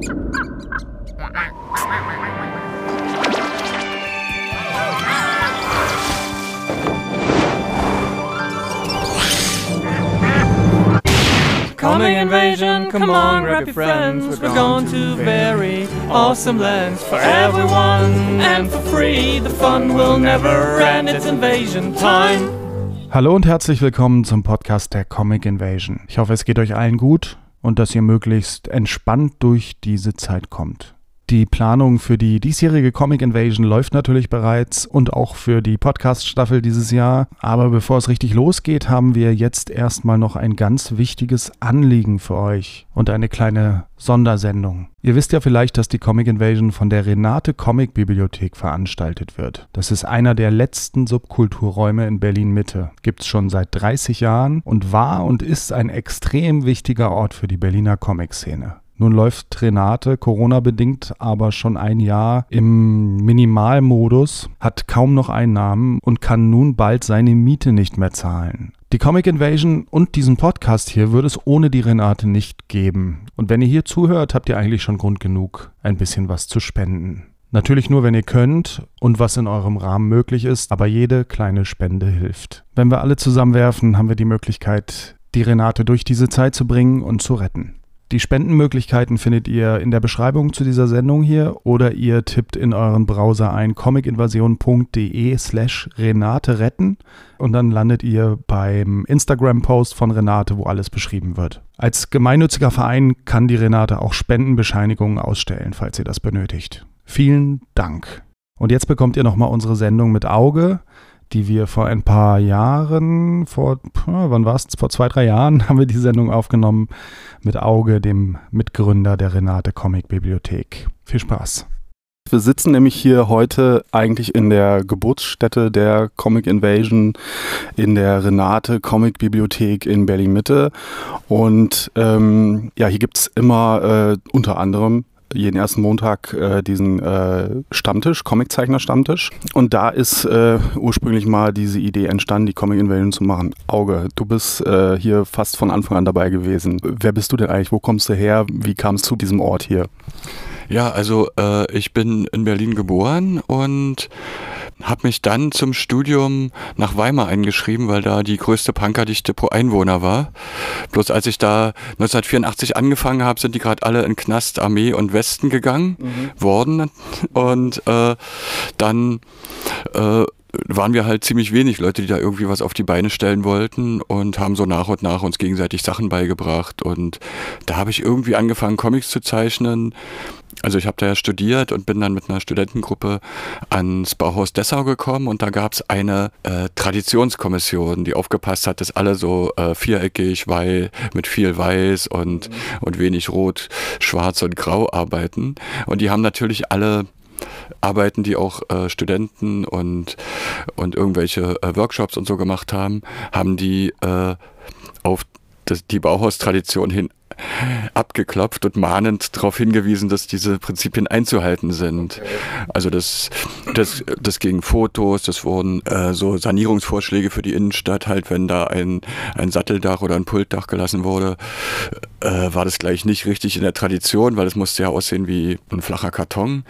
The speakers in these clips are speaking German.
Comic invasion, come on, grab your friends. We're going to very awesome lands for everyone and for free. The fun will never end. It's invasion time. Hallo und herzlich willkommen zum Podcast der Comic Invasion. Ich hoffe, es geht euch allen gut und dass ihr möglichst entspannt durch diese Zeit kommt. Die Planung für die diesjährige Comic Invasion läuft natürlich bereits und auch für die Podcast-Staffel dieses Jahr. Aber bevor es richtig losgeht, haben wir jetzt erstmal noch ein ganz wichtiges Anliegen für euch und eine kleine Sondersendung. Ihr wisst ja vielleicht, dass die Comic Invasion von der Renate Comic Bibliothek veranstaltet wird. Das ist einer der letzten Subkulturräume in Berlin Mitte. Gibt's schon seit 30 Jahren und war und ist ein extrem wichtiger Ort für die Berliner Comic-Szene. Nun läuft Renate Corona-bedingt aber schon ein Jahr im Minimalmodus, hat kaum noch Einnahmen und kann nun bald seine Miete nicht mehr zahlen. Die Comic Invasion und diesen Podcast hier würde es ohne die Renate nicht geben. Und wenn ihr hier zuhört, habt ihr eigentlich schon Grund genug, ein bisschen was zu spenden. Natürlich nur, wenn ihr könnt und was in eurem Rahmen möglich ist, aber jede kleine Spende hilft. Wenn wir alle zusammenwerfen, haben wir die Möglichkeit, die Renate durch diese Zeit zu bringen und zu retten. Die Spendenmöglichkeiten findet ihr in der Beschreibung zu dieser Sendung hier oder ihr tippt in euren Browser ein comicinvasion.de slash Renate retten und dann landet ihr beim Instagram-Post von Renate, wo alles beschrieben wird. Als gemeinnütziger Verein kann die Renate auch Spendenbescheinigungen ausstellen, falls ihr das benötigt. Vielen Dank. Und jetzt bekommt ihr nochmal unsere Sendung mit Auge die wir vor ein paar Jahren, vor, wann war es? Vor zwei, drei Jahren haben wir die Sendung aufgenommen mit Auge, dem Mitgründer der Renate Comic Bibliothek. Viel Spaß. Wir sitzen nämlich hier heute eigentlich in der Geburtsstätte der Comic Invasion in der Renate Comic Bibliothek in Berlin Mitte. Und ähm, ja, hier gibt es immer äh, unter anderem jeden ersten Montag äh, diesen äh, Stammtisch, Comiczeichner-Stammtisch. Und da ist äh, ursprünglich mal diese Idee entstanden, die Comic Invasion zu machen. Auge, du bist äh, hier fast von Anfang an dabei gewesen. Wer bist du denn eigentlich? Wo kommst du her? Wie kam es zu diesem Ort hier? Ja, also äh, ich bin in Berlin geboren und habe mich dann zum Studium nach Weimar eingeschrieben, weil da die größte Punkerdichte pro Einwohner war. Bloß als ich da 1984 angefangen habe, sind die gerade alle in Knast, Armee und Westen gegangen mhm. worden. Und äh, dann äh, waren wir halt ziemlich wenig Leute, die da irgendwie was auf die Beine stellen wollten und haben so nach und nach uns gegenseitig Sachen beigebracht. Und da habe ich irgendwie angefangen, Comics zu zeichnen also ich habe da ja studiert und bin dann mit einer Studentengruppe ans Bauhaus Dessau gekommen und da gab es eine äh, Traditionskommission, die aufgepasst hat, dass alle so äh, viereckig, weil mit viel Weiß und, mhm. und wenig Rot, Schwarz und Grau arbeiten. Und die haben natürlich alle Arbeiten, die auch äh, Studenten und, und irgendwelche äh, Workshops und so gemacht haben, haben die äh, auf das, die Bauhaustradition hin abgeklopft und mahnend darauf hingewiesen, dass diese Prinzipien einzuhalten sind. Also das, das, das gegen Fotos, das wurden äh, so Sanierungsvorschläge für die Innenstadt, halt wenn da ein, ein Satteldach oder ein Pultdach gelassen wurde, äh, war das gleich nicht richtig in der Tradition, weil es musste ja aussehen wie ein flacher Karton. Mhm.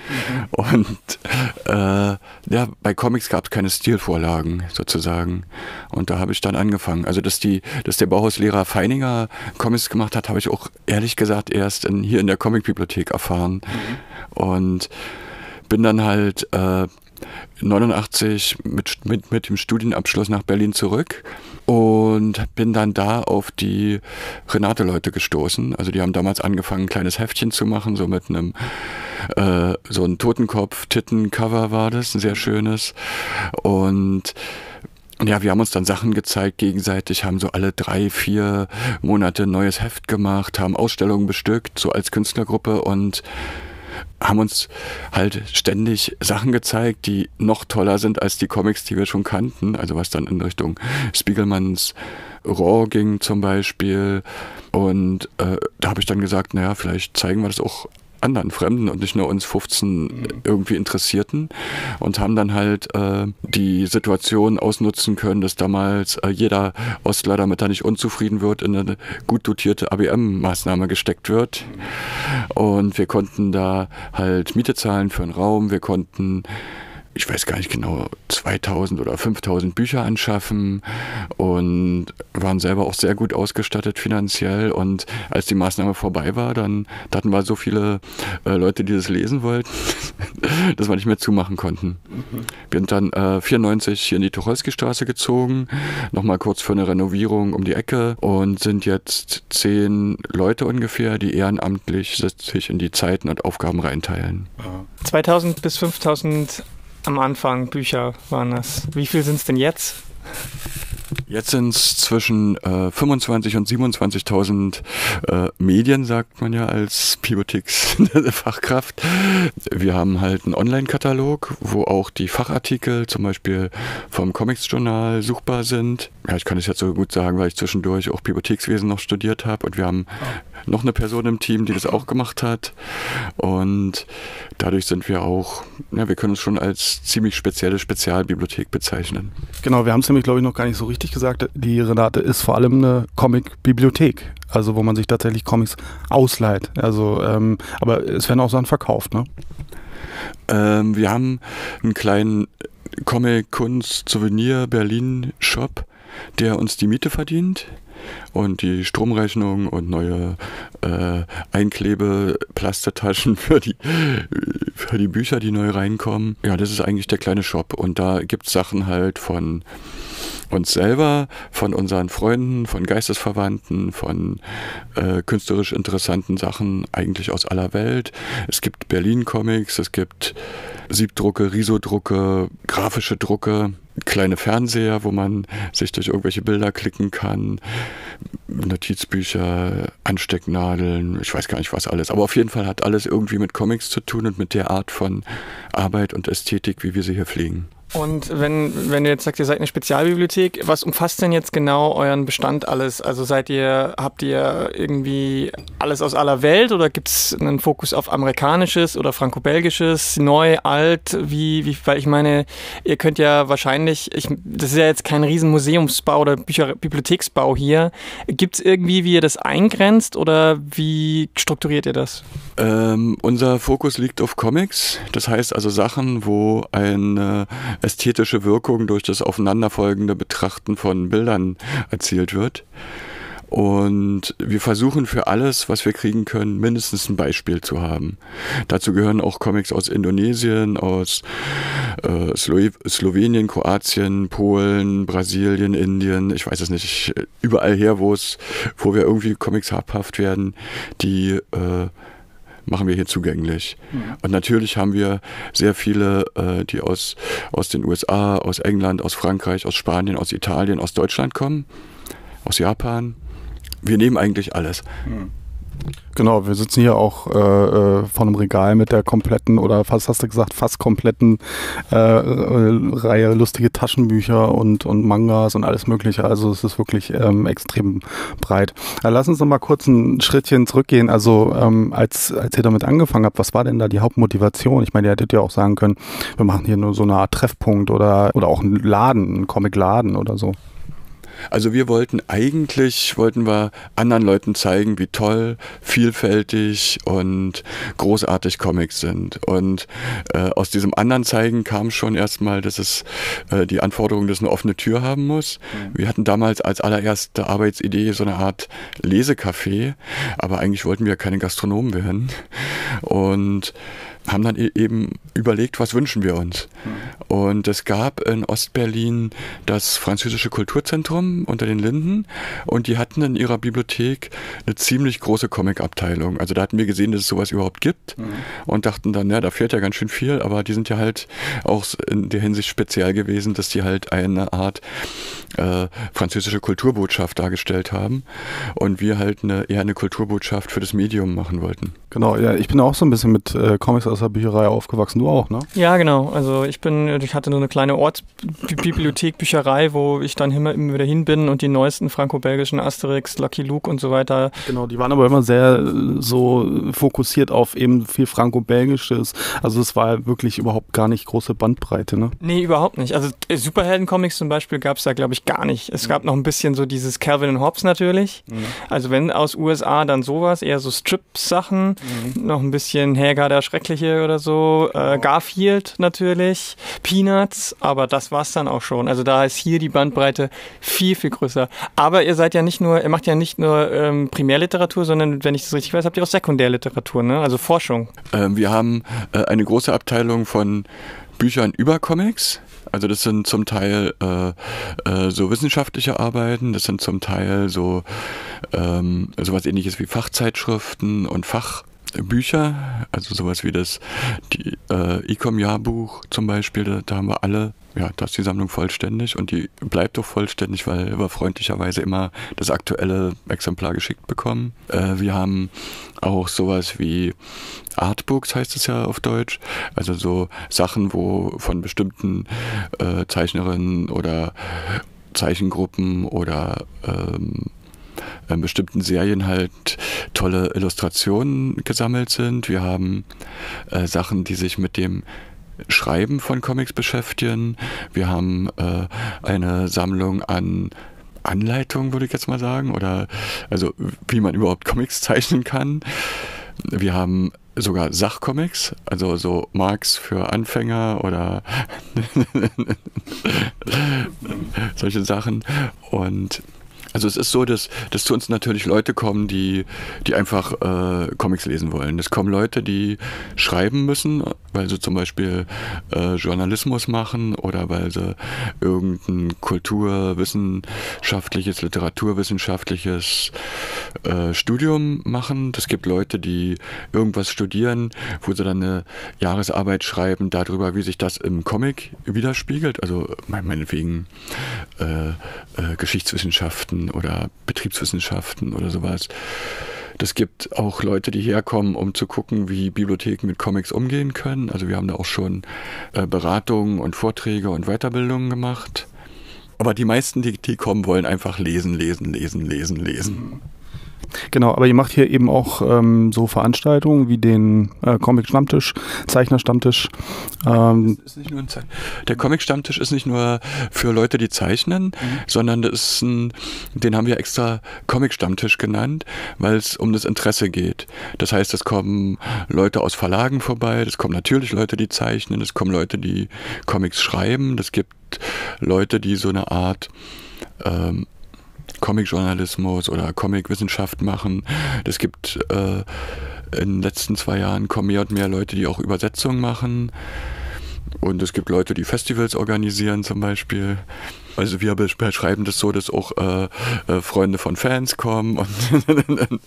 Und äh, ja, bei Comics gab es keine Stilvorlagen sozusagen. Und da habe ich dann angefangen. Also dass die, dass der Bauhauslehrer Feininger Comics gemacht hat, habe ich auch ehrlich gesagt erst in, hier in der Comicbibliothek erfahren. Mhm. Und bin dann halt äh, 89 mit, mit, mit dem Studienabschluss nach Berlin zurück und bin dann da auf die Renate-Leute gestoßen. Also die haben damals angefangen, ein kleines Heftchen zu machen, so mit einem äh, so ein Totenkopf-Titten-Cover war das, ein sehr schönes. Und ja, wir haben uns dann Sachen gezeigt gegenseitig, haben so alle drei, vier Monate neues Heft gemacht, haben Ausstellungen bestückt, so als Künstlergruppe und haben uns halt ständig Sachen gezeigt, die noch toller sind als die Comics, die wir schon kannten. Also was dann in Richtung Spiegelmanns Raw ging zum Beispiel. Und äh, da habe ich dann gesagt, naja, vielleicht zeigen wir das auch anderen Fremden und nicht nur uns 15 irgendwie interessierten und haben dann halt äh, die Situation ausnutzen können, dass damals äh, jeder Ostler, damit er nicht unzufrieden wird, in eine gut dotierte ABM-Maßnahme gesteckt wird. Und wir konnten da halt Miete zahlen für einen Raum, wir konnten ich weiß gar nicht genau, 2000 oder 5000 Bücher anschaffen und waren selber auch sehr gut ausgestattet finanziell. Und als die Maßnahme vorbei war, dann da hatten wir so viele äh, Leute, die das lesen wollten, dass wir nicht mehr zumachen konnten. Mhm. Wir sind dann äh, 94 hier in die Tucholsky-Straße gezogen, nochmal kurz für eine Renovierung um die Ecke und sind jetzt zehn Leute ungefähr, die ehrenamtlich sich in die Zeiten und Aufgaben reinteilen. 2000 bis 5000 am Anfang Bücher waren das. Wie viel sind es denn jetzt? Jetzt sind es zwischen äh, 25 und 27.000 äh, Medien, sagt man ja als Bibliotheksfachkraft. Wir haben halt einen Online-Katalog, wo auch die Fachartikel zum Beispiel vom Comics-Journal suchbar sind. Ja, ich kann es jetzt so gut sagen, weil ich zwischendurch auch Bibliothekswesen noch studiert habe und wir haben noch eine Person im Team, die das auch gemacht hat. Und dadurch sind wir auch, ja, wir können uns schon als ziemlich spezielle Spezialbibliothek bezeichnen. Genau, wir haben es nämlich, glaube ich, noch gar nicht so richtig gesagt. Die Renate ist vor allem eine Comic-Bibliothek, also wo man sich tatsächlich Comics ausleiht. Also, ähm, aber es werden auch Sachen verkauft, ne? Ähm, wir haben einen kleinen Comic Kunst Souvenir Berlin Shop, der uns die Miete verdient und die Stromrechnung und neue äh, Einklebe-Plastertaschen für die, für die Bücher, die neu reinkommen. Ja, das ist eigentlich der kleine Shop. Und da gibt es Sachen halt von uns selber, von unseren Freunden, von Geistesverwandten, von äh, künstlerisch interessanten Sachen eigentlich aus aller Welt. Es gibt Berlin-Comics, es gibt Siebdrucke, Risodrucke, grafische Drucke, kleine Fernseher, wo man sich durch irgendwelche Bilder klicken kann, Notizbücher, Anstecknadeln, ich weiß gar nicht was alles. Aber auf jeden Fall hat alles irgendwie mit Comics zu tun und mit der Art von Arbeit und Ästhetik, wie wir sie hier pflegen. Und wenn, wenn du jetzt sagst, ihr seid eine Spezialbibliothek, was umfasst denn jetzt genau euren Bestand alles? Also seid ihr, habt ihr irgendwie alles aus aller Welt oder gibt es einen Fokus auf amerikanisches oder franco-belgisches, neu, alt? Wie, wie, weil ich meine, ihr könnt ja wahrscheinlich, ich, das ist ja jetzt kein riesen Museumsbau oder Bücher, Bibliotheksbau hier. Gibt es irgendwie, wie ihr das eingrenzt oder wie strukturiert ihr das? Ähm, unser Fokus liegt auf Comics, das heißt also Sachen, wo eine ästhetische Wirkung durch das aufeinanderfolgende Betrachten von Bildern erzielt wird. Und wir versuchen für alles, was wir kriegen können, mindestens ein Beispiel zu haben. Dazu gehören auch Comics aus Indonesien, aus äh, Slo Slowenien, Kroatien, Polen, Brasilien, Indien, ich weiß es nicht, überall her, wo es, wo wir irgendwie Comics habhaft werden, die äh, machen wir hier zugänglich. Mhm. Und natürlich haben wir sehr viele, äh, die aus, aus den USA, aus England, aus Frankreich, aus Spanien, aus Italien, aus Deutschland kommen, aus Japan. Wir nehmen eigentlich alles. Mhm. Genau, wir sitzen hier auch äh, äh, vor einem Regal mit der kompletten oder fast hast du gesagt, fast kompletten äh, äh, Reihe lustige Taschenbücher und, und Mangas und alles mögliche. Also es ist wirklich ähm, extrem breit. Ja, lass uns noch mal kurz ein Schrittchen zurückgehen. Also ähm, als, als ihr damit angefangen habt, was war denn da die Hauptmotivation? Ich meine, ihr hättet ja auch sagen können, wir machen hier nur so eine Art Treffpunkt oder, oder auch einen Laden, einen Comicladen oder so. Also wir wollten eigentlich, wollten wir anderen Leuten zeigen, wie toll, vielfältig und großartig Comics sind. Und äh, aus diesem anderen Zeigen kam schon erstmal, dass es äh, die Anforderung, dass eine offene Tür haben muss. Mhm. Wir hatten damals als allererste Arbeitsidee so eine Art Lesecafé, aber eigentlich wollten wir keine Gastronomen werden. Und haben dann e-, eben überlegt, was wünschen wir uns. Mhm. Und es gab in Ostberlin das französische Kulturzentrum unter den Linden und die hatten in ihrer Bibliothek eine ziemlich große Comic-Abteilung. Also da hatten wir gesehen, dass es sowas überhaupt gibt mhm. und dachten dann, ja, da fehlt ja ganz schön viel, aber die sind ja halt auch in der Hinsicht speziell gewesen, dass die halt eine Art äh, französische Kulturbotschaft dargestellt haben und wir halt eine, eher eine Kulturbotschaft für das Medium machen wollten. Genau, ja, ich bin auch so ein bisschen mit äh, Comics aus der Bücherei aufgewachsen. Du auch, ne? Ja, genau. Also ich bin, ich hatte nur eine kleine Ortsbibliothek, Bücherei, wo ich dann immer, immer wieder hin bin und die neuesten franco-belgischen Asterix, Lucky Luke und so weiter. Genau, die waren aber immer sehr äh, so fokussiert auf eben viel franco-belgisches. Also es war wirklich überhaupt gar nicht große Bandbreite, ne? Nee, überhaupt nicht. Also äh, Superhelden-Comics zum Beispiel gab es da, glaube ich, gar nicht. Es gab noch ein bisschen so dieses Calvin und Hobbes natürlich. Mhm. Also wenn aus USA dann sowas, eher so Strip-Sachen Mhm. Noch ein bisschen Hager der Schreckliche oder so. Äh, Garfield natürlich. Peanuts. Aber das war's dann auch schon. Also da ist hier die Bandbreite viel, viel größer. Aber ihr seid ja nicht nur, ihr macht ja nicht nur ähm, Primärliteratur, sondern, wenn ich das richtig weiß, habt ihr auch Sekundärliteratur, ne? Also Forschung. Ähm, wir haben äh, eine große Abteilung von Büchern über Comics. Also das sind zum Teil äh, äh, so wissenschaftliche Arbeiten, das sind zum Teil so ähm, sowas ähnliches wie Fachzeitschriften und Fach Bücher, also sowas wie das die, äh, Ecom-Jahrbuch zum Beispiel, da, da, haben wir alle, ja, da ist die Sammlung vollständig und die bleibt doch vollständig, weil wir freundlicherweise immer das aktuelle Exemplar geschickt bekommen. Äh, wir haben auch sowas wie Artbooks heißt es ja auf Deutsch, also so Sachen, wo von bestimmten äh, Zeichnerinnen oder Zeichengruppen oder ähm, äh, bestimmten Serien halt tolle Illustrationen gesammelt sind. Wir haben äh, Sachen, die sich mit dem Schreiben von Comics beschäftigen. Wir haben äh, eine Sammlung an Anleitungen, würde ich jetzt mal sagen, oder also wie man überhaupt Comics zeichnen kann. Wir haben sogar Sachcomics, also so Marx für Anfänger oder solche Sachen. Und also es ist so, dass, dass zu uns natürlich Leute kommen, die, die einfach äh, Comics lesen wollen. Es kommen Leute, die schreiben müssen, weil sie zum Beispiel äh, Journalismus machen oder weil sie irgendein kulturwissenschaftliches, literaturwissenschaftliches äh, Studium machen. Es gibt Leute, die irgendwas studieren, wo sie dann eine Jahresarbeit schreiben darüber, wie sich das im Comic widerspiegelt. Also meinetwegen äh, oder Betriebswissenschaften oder sowas. Das gibt auch Leute, die herkommen, um zu gucken, wie Bibliotheken mit Comics umgehen können. Also wir haben da auch schon äh, Beratungen und Vorträge und Weiterbildungen gemacht. Aber die meisten, die, die kommen, wollen einfach lesen, lesen, lesen, lesen, lesen. Genau, aber ihr macht hier eben auch ähm, so Veranstaltungen wie den äh, Comic-Stammtisch, Zeichner-Stammtisch. Ähm. Der Comic-Stammtisch ist nicht nur für Leute, die zeichnen, mhm. sondern das ist ein, den haben wir extra Comic-Stammtisch genannt, weil es um das Interesse geht. Das heißt, es kommen Leute aus Verlagen vorbei, es kommen natürlich Leute, die zeichnen, es kommen Leute, die Comics schreiben, es gibt Leute, die so eine Art ähm, Comic-Journalismus oder Comic-Wissenschaft machen. Es gibt äh, in den letzten zwei Jahren kommen mehr und mehr Leute, die auch Übersetzungen machen. Und es gibt Leute, die Festivals organisieren zum Beispiel. Also wir beschreiben das so, dass auch äh, äh, Freunde von Fans kommen und,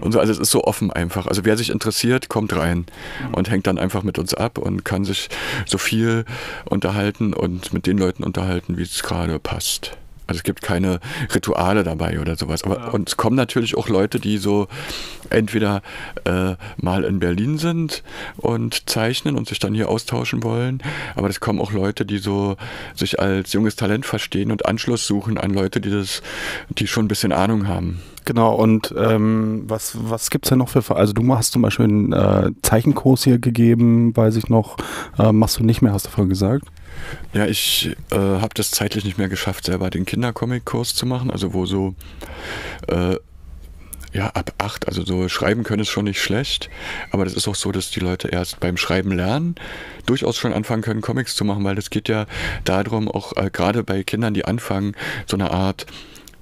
und so. Also es ist so offen einfach. Also wer sich interessiert, kommt rein und hängt dann einfach mit uns ab und kann sich so viel unterhalten und mit den Leuten unterhalten, wie es gerade passt. Also es gibt keine Rituale dabei oder sowas. Aber ja. und es kommen natürlich auch Leute, die so entweder äh, mal in Berlin sind und zeichnen und sich dann hier austauschen wollen. Aber es kommen auch Leute, die so sich als junges Talent verstehen und Anschluss suchen an Leute, die das, die schon ein bisschen Ahnung haben. Genau, und ähm, was, was gibt es denn noch für, also du hast zum Beispiel einen äh, Zeichenkurs hier gegeben, weiß ich noch, äh, machst du nicht mehr, hast du vorhin gesagt? Ja, ich äh, habe das zeitlich nicht mehr geschafft, selber den Kindercomic-Kurs zu machen, also wo so äh, ja, ab acht, also so schreiben können ist schon nicht schlecht, aber das ist auch so, dass die Leute erst beim Schreiben lernen durchaus schon anfangen können, Comics zu machen, weil es geht ja darum, auch äh, gerade bei Kindern, die anfangen, so eine Art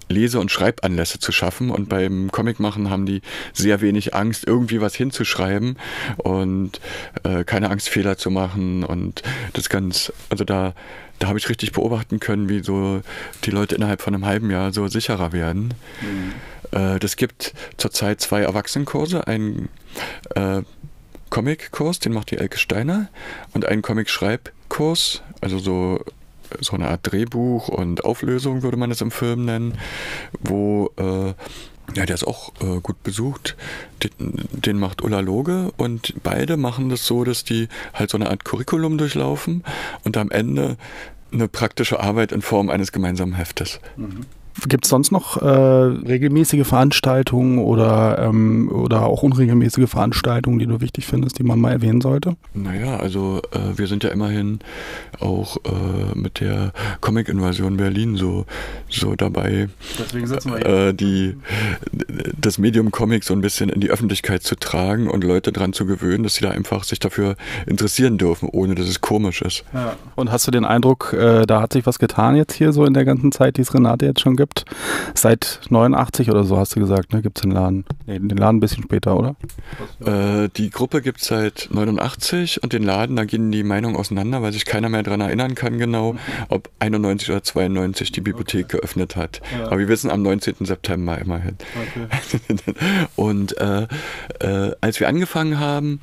Lese- und Schreibanlässe zu schaffen. Und beim Comicmachen haben die sehr wenig Angst, irgendwie was hinzuschreiben und äh, keine Angst, Fehler zu machen. Und das ganz, also da, da habe ich richtig beobachten können, wie so die Leute innerhalb von einem halben Jahr so sicherer werden. Mhm. Äh, das gibt zurzeit zwei Erwachsenenkurse, einen äh, Comic-Kurs, den macht die Elke Steiner, und einen Comic-Schreibkurs, also so so eine Art Drehbuch und Auflösung, würde man es im Film nennen, wo äh, Ja, der ist auch äh, gut besucht. Den, den, macht Ulla Loge und beide machen das so, dass die halt so eine Art Curriculum durchlaufen und am Ende eine praktische Arbeit in Form eines gemeinsamen Heftes. Mhm. Gibt es sonst noch äh, regelmäßige Veranstaltungen oder, ähm, oder auch unregelmäßige Veranstaltungen, die du wichtig findest, die man mal erwähnen sollte? Naja, also äh, wir sind ja immerhin auch äh, mit der Comic-Invasion Berlin so, so dabei, Deswegen sitzen wir hier. Äh, die, das Medium Comic so ein bisschen in die Öffentlichkeit zu tragen und Leute daran zu gewöhnen, dass sie da einfach sich dafür interessieren dürfen, ohne dass es komisch ist. Ja. Und hast du den Eindruck, äh, da hat sich was getan jetzt hier so in der ganzen Zeit, die es Renate jetzt schon gibt? Gibt. Seit 89 oder so hast du gesagt, ne? Gibt es den Laden? Nee, den Laden ein bisschen später, oder? Äh, die Gruppe gibt es seit 89 und den Laden, da gehen die Meinungen auseinander, weil sich keiner mehr daran erinnern kann genau, ob 91 oder 92 die Bibliothek okay. geöffnet hat. Ja. Aber wir wissen am 19. September immerhin. Okay. und äh, äh, als wir angefangen haben,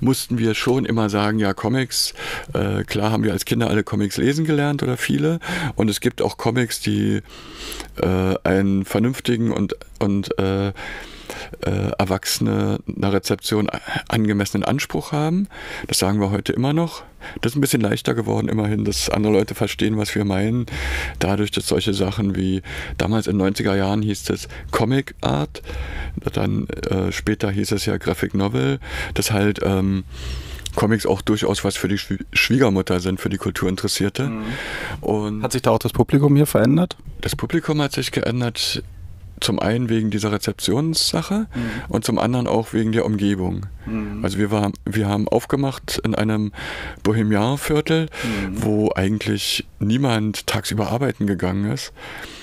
mussten wir schon immer sagen, ja, Comics, äh, klar haben wir als Kinder alle Comics lesen gelernt oder viele. Und es gibt auch Comics, die äh, einen vernünftigen und, und äh, äh, Erwachsene einer Rezeption angemessenen Anspruch haben. Das sagen wir heute immer noch. Das ist ein bisschen leichter geworden, immerhin, dass andere Leute verstehen, was wir meinen. Dadurch, dass solche Sachen wie damals in den 90er Jahren hieß es Comic Art, dann äh, später hieß es ja Graphic Novel, das halt ähm, Comics auch durchaus was für die Schwiegermutter sind, für die Kulturinteressierte. Mhm. Und hat sich da auch das Publikum hier verändert? Das Publikum hat sich geändert zum einen wegen dieser Rezeptionssache mhm. und zum anderen auch wegen der Umgebung. Mhm. Also wir, war, wir haben aufgemacht in einem Bohemian-Viertel, mhm. wo eigentlich niemand tagsüber arbeiten gegangen ist.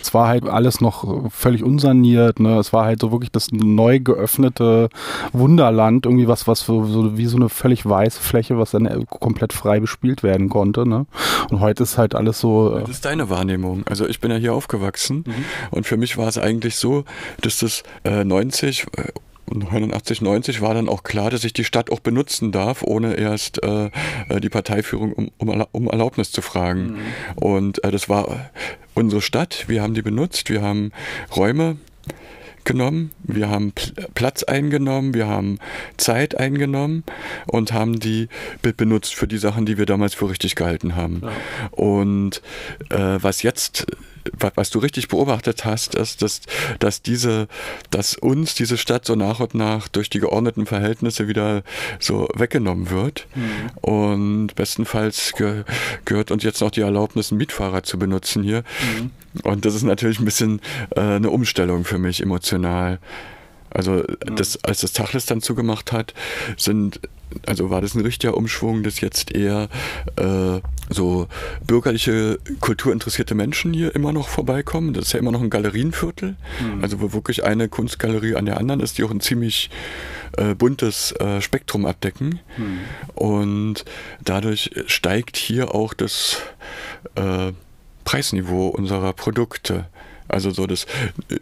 Es war halt alles noch völlig unsaniert. Ne? Es war halt so wirklich das neu geöffnete Wunderland, irgendwie was, was so, wie so eine völlig weiße Fläche, was dann komplett frei bespielt werden konnte. Ne? Und heute ist halt alles so. Äh das ist deine Wahrnehmung. Also ich bin ja hier aufgewachsen mhm. und für mich war es eigentlich so, dass das äh, 90 89, 90 war dann auch klar, dass ich die Stadt auch benutzen darf, ohne erst äh, äh die Parteiführung um, um, um, Erlaubnis zu fragen. Mhm. Und äh, das war unsere Stadt. Wir haben die benutzt. Wir haben Räume genommen, wir haben Platz eingenommen, wir haben Zeit eingenommen und haben die benutzt für die Sachen, die wir damals für richtig gehalten haben. Ja. Und äh, was jetzt was du richtig beobachtet hast, ist, dass, dass diese, dass uns diese Stadt so nach und nach durch die geordneten Verhältnisse wieder so weggenommen wird. Mhm. Und bestenfalls ge gehört uns jetzt noch die Erlaubnis, einen Mietfahrer zu benutzen hier. Mhm. Und das ist natürlich ein bisschen äh, eine Umstellung für mich emotional. Also das, als das Tachlis dann zugemacht hat, sind, also war das ein richtiger Umschwung, dass jetzt eher äh, so bürgerliche, kulturinteressierte Menschen hier immer noch vorbeikommen. Das ist ja immer noch ein Galerienviertel, mhm. also wo wirklich eine Kunstgalerie an der anderen ist, die auch ein ziemlich äh, buntes äh, Spektrum abdecken. Mhm. Und dadurch steigt hier auch das äh, Preisniveau unserer Produkte. Also so das,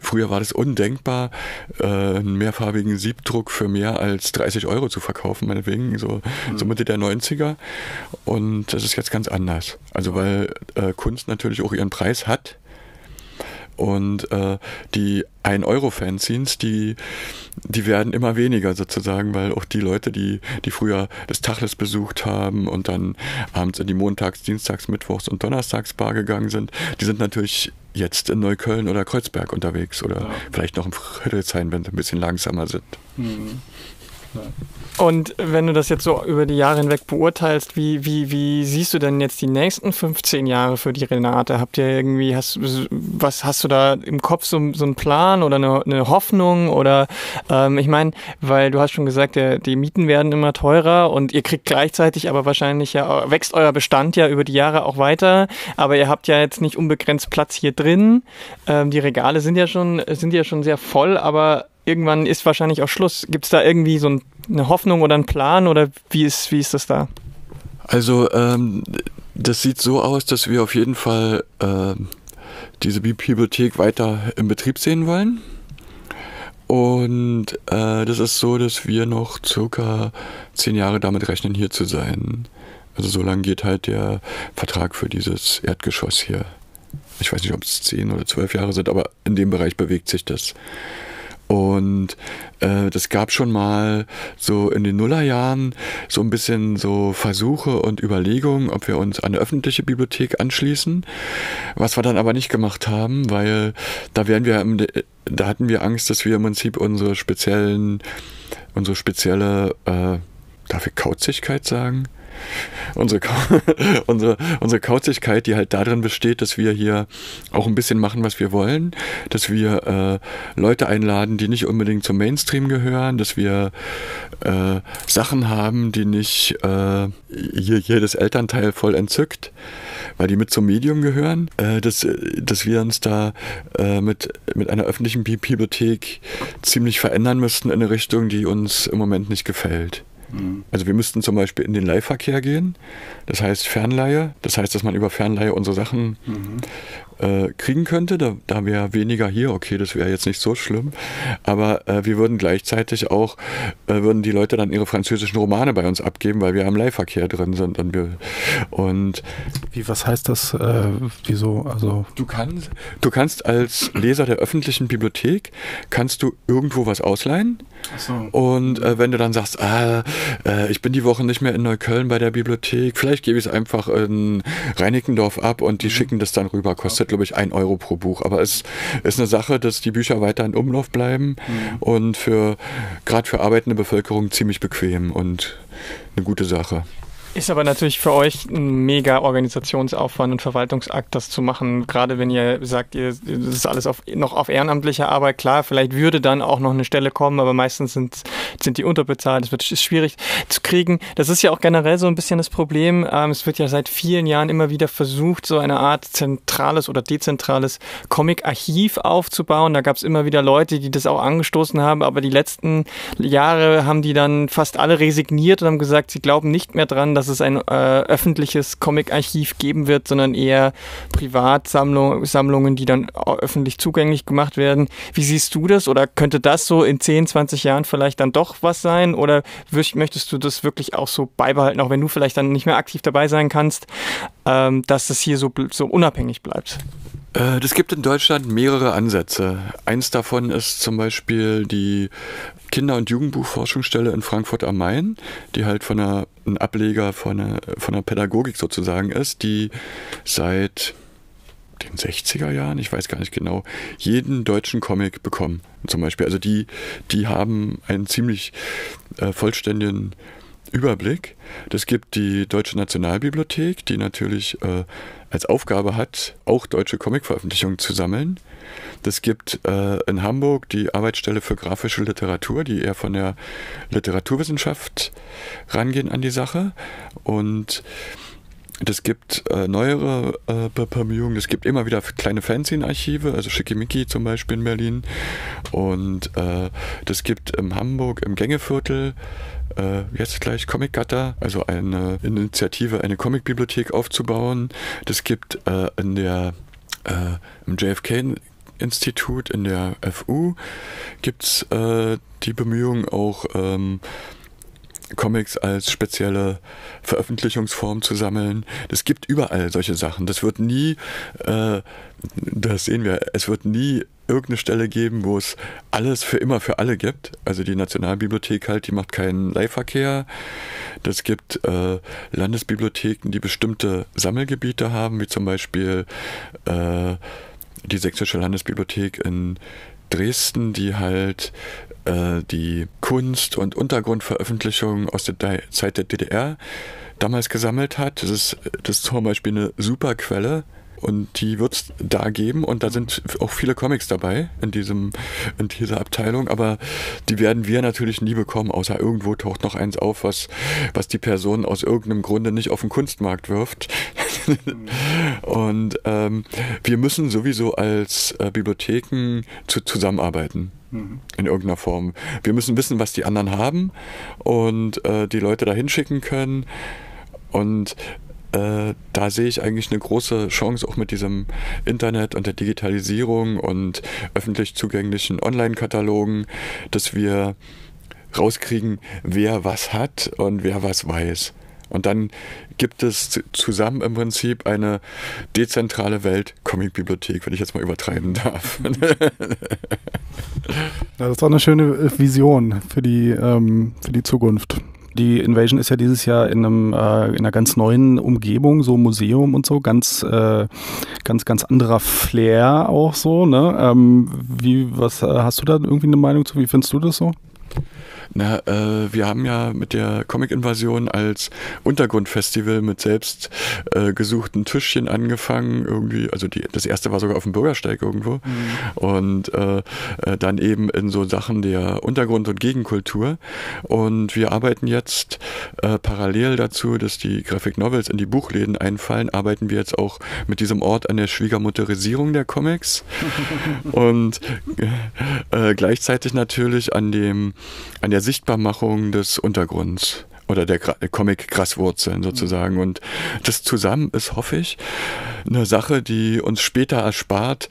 früher war das undenkbar, äh, einen mehrfarbigen Siebdruck für mehr als 30 Euro zu verkaufen, meinetwegen, so, mhm. so Mitte der 90er. Und das ist jetzt ganz anders. Also weil äh, Kunst natürlich auch ihren Preis hat und äh, die 1-Euro-Fanzines, die, die werden immer weniger sozusagen, weil auch die Leute, die, die früher das Tachles besucht haben und dann abends in die Montags-, Dienstags-, Mittwochs- und Donnerstagsbar gegangen sind, die sind natürlich jetzt in Neukölln oder Kreuzberg unterwegs oder ja. vielleicht noch im Friedrichshain, wenn sie ein bisschen langsamer sind. Mhm. Und wenn du das jetzt so über die Jahre hinweg beurteilst, wie, wie, wie siehst du denn jetzt die nächsten 15 Jahre für die Renate? Habt ihr irgendwie, hast, was hast du da im Kopf so, so einen Plan oder eine, eine Hoffnung? Oder ähm, ich meine, weil du hast schon gesagt, der, die Mieten werden immer teurer und ihr kriegt gleichzeitig aber wahrscheinlich ja, wächst euer Bestand ja über die Jahre auch weiter, aber ihr habt ja jetzt nicht unbegrenzt Platz hier drin. Ähm, die Regale sind ja schon, sind ja schon sehr voll, aber irgendwann ist wahrscheinlich auch Schluss. Gibt es da irgendwie so eine Hoffnung oder einen Plan oder wie ist, wie ist das da? Also ähm, das sieht so aus, dass wir auf jeden Fall äh, diese Bibliothek weiter im Betrieb sehen wollen. Und äh, das ist so, dass wir noch circa zehn Jahre damit rechnen, hier zu sein. Also so lange geht halt der Vertrag für dieses Erdgeschoss hier. Ich weiß nicht, ob es zehn oder zwölf Jahre sind, aber in dem Bereich bewegt sich das. Und äh, das gab schon mal so in den Nullerjahren so ein bisschen so Versuche und Überlegungen, ob wir uns an eine öffentliche Bibliothek anschließen. Was wir dann aber nicht gemacht haben, weil da wären wir, da hatten wir Angst, dass wir im Prinzip unsere speziellen, unsere spezielle, äh, darf ich Kauzigkeit sagen? unsere, unsere, unsere Kauzigkeit, die halt darin besteht, dass wir hier auch ein bisschen machen, was wir wollen, dass wir äh, Leute einladen, die nicht unbedingt zum Mainstream gehören, dass wir äh, Sachen haben, die nicht äh, hier jedes Elternteil voll entzückt, weil die mit zum Medium gehören, äh, dass, dass wir uns da äh, mit, mit einer öffentlichen Bibliothek ziemlich verändern müssten in eine Richtung, die uns im Moment nicht gefällt. Mhm. Also wir müssten zum Beispiel in den Leihverkehr gehen, das heißt Fernleihe, das heißt, dass man über Fernleihe unsere Sachen mhm äh, kriegen könnte. Da, da wäre weniger hier, okay, das wäre jetzt nicht so schlimm. Aber äh, wir würden gleichzeitig auch, äh, würden die Leute dann ihre französischen Romane bei uns abgeben, weil wir am Leihverkehr drin sind. Und, wir, und Wie, was heißt das? Äh, wieso? Also du kannst, du kannst als Leser der öffentlichen Bibliothek, kannst du irgendwo was ausleihen. So. Und äh, wenn du dann sagst, ah, äh, ich bin die Woche nicht mehr in Neukölln bei der Bibliothek, vielleicht gebe ich es einfach in Reinickendorf ab und die mhm. schicken das dann rüber, kostet glaube ich, ein Euro pro Buch. Aber es ist eine Sache, dass die Bücher weiter in Umlauf bleiben mhm. und für gerade für arbeitende Bevölkerung ziemlich bequem und eine gute Sache. Ist aber natürlich für euch ein mega Organisationsaufwand und Verwaltungsakt, das zu machen. Gerade wenn ihr sagt, ihr, das ist alles auf, noch auf ehrenamtlicher Arbeit. Klar, vielleicht würde dann auch noch eine Stelle kommen, aber meistens sind, sind die unterbezahlt. Es wird ist schwierig zu kriegen. Das ist ja auch generell so ein bisschen das Problem. Ähm, es wird ja seit vielen Jahren immer wieder versucht, so eine Art zentrales oder dezentrales Comic-Archiv aufzubauen. Da gab es immer wieder Leute, die das auch angestoßen haben, aber die letzten Jahre haben die dann fast alle resigniert und haben gesagt, sie glauben nicht mehr dran, dass dass es ein äh, öffentliches Comic-Archiv geben wird, sondern eher Privatsammlungen, die dann öffentlich zugänglich gemacht werden. Wie siehst du das? Oder könnte das so in 10, 20 Jahren vielleicht dann doch was sein? Oder möchtest du das wirklich auch so beibehalten, auch wenn du vielleicht dann nicht mehr aktiv dabei sein kannst, ähm, dass es hier so, so unabhängig bleibt? Es äh, gibt in Deutschland mehrere Ansätze. Eins davon ist zum Beispiel die Kinder- und Jugendbuchforschungsstelle in Frankfurt am Main, die halt von einer, ein Ableger von einer, von einer Pädagogik sozusagen ist, die seit den 60er Jahren, ich weiß gar nicht genau, jeden deutschen Comic bekommen. Zum Beispiel. Also die, die haben einen ziemlich äh, vollständigen Überblick. Das gibt die Deutsche Nationalbibliothek, die natürlich äh, als Aufgabe hat, auch deutsche Comicveröffentlichungen zu sammeln. Das gibt äh, in Hamburg die Arbeitsstelle für grafische Literatur, die eher von der Literaturwissenschaft rangehen an die Sache. Und das gibt äh, neuere äh, Bemühungen. Es gibt immer wieder kleine Fanzine-Archive, also Schickimicki zum Beispiel in Berlin. Und äh, das gibt in Hamburg im Gängeviertel äh, jetzt gleich Comic Gutter, also eine Initiative, eine Comicbibliothek aufzubauen. Das gibt äh, in der äh, im JFK Institut in der FU gibt es äh, die Bemühungen auch ähm, Comics als spezielle Veröffentlichungsform zu sammeln. Es gibt überall solche Sachen. Das wird nie, äh, das sehen wir, es wird nie irgendeine Stelle geben, wo es alles für immer für alle gibt. Also die Nationalbibliothek halt, die macht keinen Leihverkehr. Das gibt äh, Landesbibliotheken, die bestimmte Sammelgebiete haben, wie zum Beispiel äh, die Sächsische Landesbibliothek in Dresden, die halt äh, die Kunst- und Untergrundveröffentlichungen aus der Zeit der DDR damals gesammelt hat. Das ist, das ist zum Beispiel eine super Quelle und die wird es da geben und da sind auch viele Comics dabei in, diesem, in dieser Abteilung, aber die werden wir natürlich nie bekommen, außer irgendwo taucht noch eins auf, was, was die Person aus irgendeinem Grunde nicht auf den Kunstmarkt wirft. und ähm, wir müssen sowieso als äh, Bibliotheken zu, zusammenarbeiten mhm. in irgendeiner Form. Wir müssen wissen, was die anderen haben und äh, die Leute da hinschicken können. Und äh, da sehe ich eigentlich eine große Chance auch mit diesem Internet und der Digitalisierung und öffentlich zugänglichen Online-Katalogen, dass wir rauskriegen, wer was hat und wer was weiß. Und dann gibt es zusammen im Prinzip eine dezentrale Welt-Comic-Bibliothek, wenn ich jetzt mal übertreiben darf. Das ist auch eine schöne Vision für die, ähm, für die Zukunft. Die Invasion ist ja dieses Jahr in, einem, äh, in einer ganz neuen Umgebung, so Museum und so, ganz, äh, ganz, ganz anderer Flair auch so. Ne? Ähm, wie, was äh, hast du da irgendwie eine Meinung zu? Wie findest du das so? Na, äh, wir haben ja mit der Comic-Invasion als Untergrundfestival mit selbst äh, gesuchten Tischchen angefangen. Irgendwie, also die, das erste war sogar auf dem Bürgersteig irgendwo. Mhm. Und äh, äh, dann eben in so Sachen der Untergrund- und Gegenkultur. Und wir arbeiten jetzt äh, parallel dazu, dass die Graphic Novels in die Buchläden einfallen, arbeiten wir jetzt auch mit diesem Ort an der Schwiegermutterisierung der Comics. und äh, gleichzeitig natürlich an dem an der Sichtbarmachung des Untergrunds oder der Comic-Graswurzeln sozusagen. Und das zusammen ist, hoffe ich, eine Sache, die uns später erspart,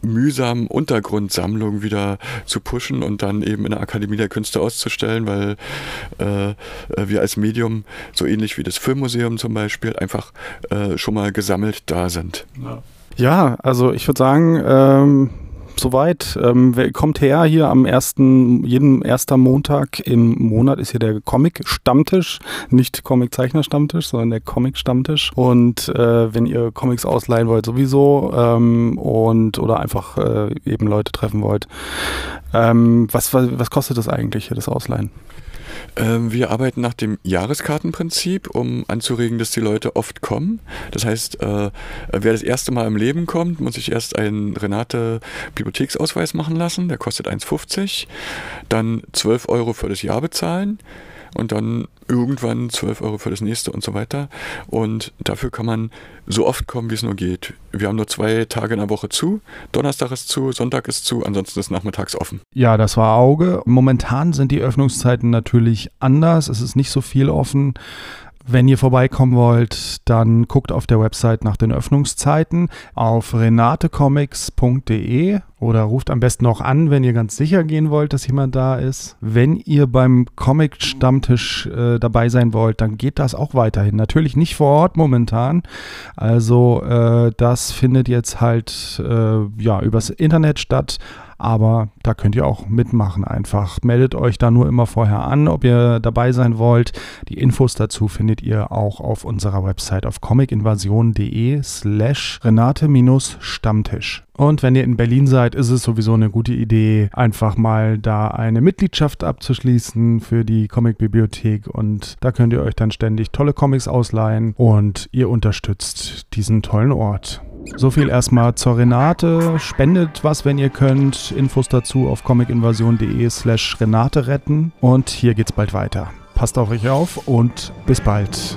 mühsam Untergrundsammlungen wieder zu pushen und dann eben in der Akademie der Künste auszustellen, weil äh, wir als Medium, so ähnlich wie das Filmmuseum zum Beispiel, einfach äh, schon mal gesammelt da sind. Ja, ja also ich würde sagen, ähm soweit. Ähm, kommt her hier am ersten, jeden ersten Montag im Monat ist hier der Comic-Stammtisch. Nicht Comic-Zeichner-Stammtisch, sondern der Comic-Stammtisch. Und äh, wenn ihr Comics ausleihen wollt, sowieso ähm, und oder einfach äh, eben Leute treffen wollt. Ähm, was, was, was kostet das eigentlich hier, das Ausleihen? Ähm, wir arbeiten nach dem Jahreskartenprinzip, um anzuregen, dass die Leute oft kommen. Das heißt, äh, wer das erste Mal im Leben kommt, muss sich erst einen Renate Bibliotheksausweis machen lassen. Der kostet 1,50. Dann 12 Euro für das Jahr bezahlen und dann irgendwann 12 Euro für das nächste und so weiter. Und dafür kann man so oft kommen, wie es nur geht. Wir haben nur zwei Tage in der Woche zu. Donnerstag ist zu, Sonntag ist zu, ansonsten ist nachmittags offen. Ja, das war Auge. Momentan sind die Öffnungszeiten natürlich anders. Es ist nicht so viel offen. Wenn ihr vorbeikommen wollt, dann guckt auf der Website nach den Öffnungszeiten auf renatecomics.de oder ruft am besten auch an, wenn ihr ganz sicher gehen wollt, dass jemand da ist. Wenn ihr beim Comic-Stammtisch äh, dabei sein wollt, dann geht das auch weiterhin. Natürlich nicht vor Ort momentan. Also äh, das findet jetzt halt äh, ja übers Internet statt aber da könnt ihr auch mitmachen einfach. Meldet euch da nur immer vorher an, ob ihr dabei sein wollt. Die Infos dazu findet ihr auch auf unserer Website auf comicinvasion.de slash Renate-Stammtisch. Und wenn ihr in Berlin seid, ist es sowieso eine gute Idee, einfach mal da eine Mitgliedschaft abzuschließen für die Comicbibliothek. Und da könnt ihr euch dann ständig tolle Comics ausleihen und ihr unterstützt diesen tollen Ort. So viel erstmal zur Renate. Spendet was, wenn ihr könnt. Infos dazu auf comicinvasion.de slash Renate retten. Und hier geht's bald weiter. Passt auf euch auf und bis bald.